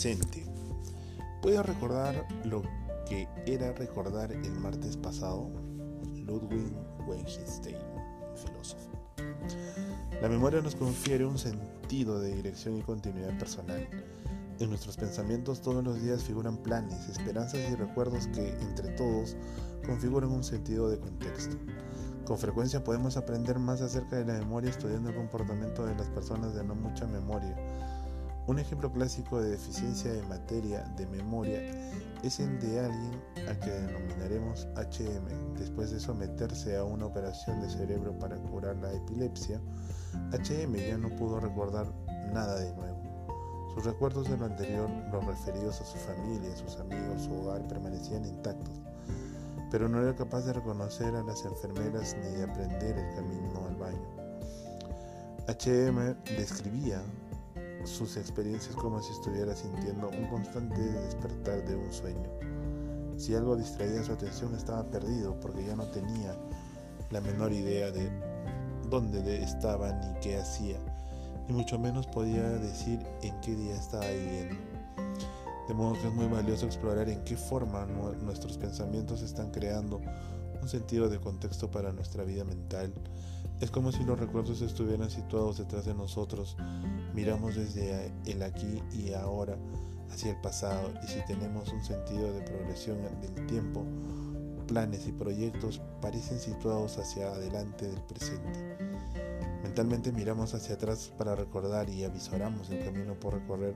presente. ¿Puedes recordar lo que era recordar el martes pasado? Ludwig Wittgenstein, filósofo. La memoria nos confiere un sentido de dirección y continuidad personal. En nuestros pensamientos todos los días figuran planes, esperanzas y recuerdos que, entre todos, configuran un sentido de contexto. Con frecuencia podemos aprender más acerca de la memoria estudiando el comportamiento de las personas de no mucha memoria. Un ejemplo clásico de deficiencia de materia de memoria es el de alguien al que denominaremos HM. Después de someterse a una operación de cerebro para curar la epilepsia, HM ya no pudo recordar nada de nuevo. Sus recuerdos de lo anterior, los referidos a su familia, sus amigos, su hogar, permanecían intactos, pero no era capaz de reconocer a las enfermeras ni de aprender el camino al baño. HM describía sus experiencias como si estuviera sintiendo un constante despertar de un sueño. Si algo distraía su atención estaba perdido porque ya no tenía la menor idea de dónde estaba ni qué hacía y mucho menos podía decir en qué día estaba viviendo. De modo que es muy valioso explorar en qué forma nuestros pensamientos están creando un sentido de contexto para nuestra vida mental. Es como si los recuerdos estuvieran situados detrás de nosotros. Miramos desde el aquí y ahora hacia el pasado y si tenemos un sentido de progresión del tiempo, planes y proyectos parecen situados hacia adelante del presente. Mentalmente miramos hacia atrás para recordar y avisoramos el camino por recorrer,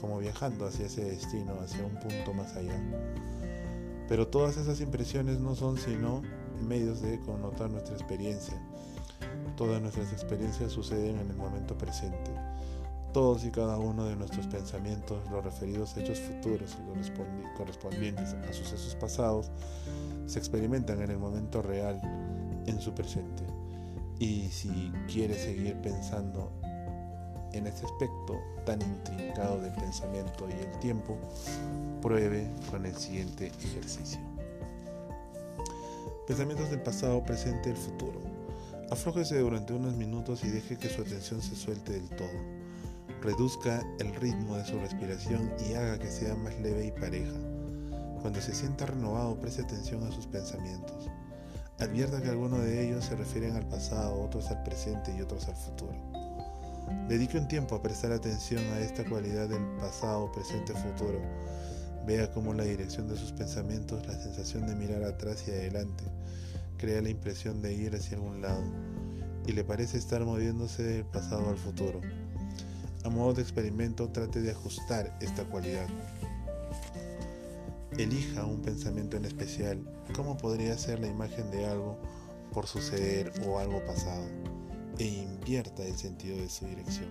como viajando hacia ese destino, hacia un punto más allá. Pero todas esas impresiones no son sino medios de connotar nuestra experiencia. Todas nuestras experiencias suceden en el momento presente. Todos y cada uno de nuestros pensamientos, los referidos a hechos futuros y los correspondientes a sucesos pasados, se experimentan en el momento real, en su presente. Y si quieres seguir pensando en este aspecto tan intrincado del pensamiento y el tiempo, pruebe con el siguiente ejercicio. Pensamientos del pasado, presente y el futuro. Aflójese durante unos minutos y deje que su atención se suelte del todo. Reduzca el ritmo de su respiración y haga que sea más leve y pareja. Cuando se sienta renovado, preste atención a sus pensamientos. Advierta que algunos de ellos se refieren al pasado, otros al presente y otros al futuro. Dedique un tiempo a prestar atención a esta cualidad del pasado, presente, futuro. Vea cómo la dirección de sus pensamientos, la sensación de mirar atrás y adelante, crea la impresión de ir hacia algún lado y le parece estar moviéndose del pasado al futuro. A modo de experimento, trate de ajustar esta cualidad. Elija un pensamiento en especial. ¿Cómo podría ser la imagen de algo por suceder o algo pasado? E invierta el sentido de su dirección.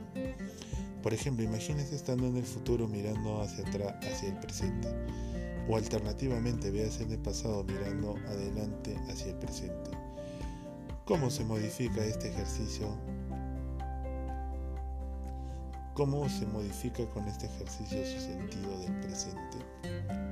Por ejemplo, imagínese estando en el futuro mirando hacia atrás, hacia el presente. O alternativamente, véase en el pasado mirando adelante hacia el presente. ¿Cómo se modifica este ejercicio? ¿Cómo se modifica con este ejercicio su sentido del presente?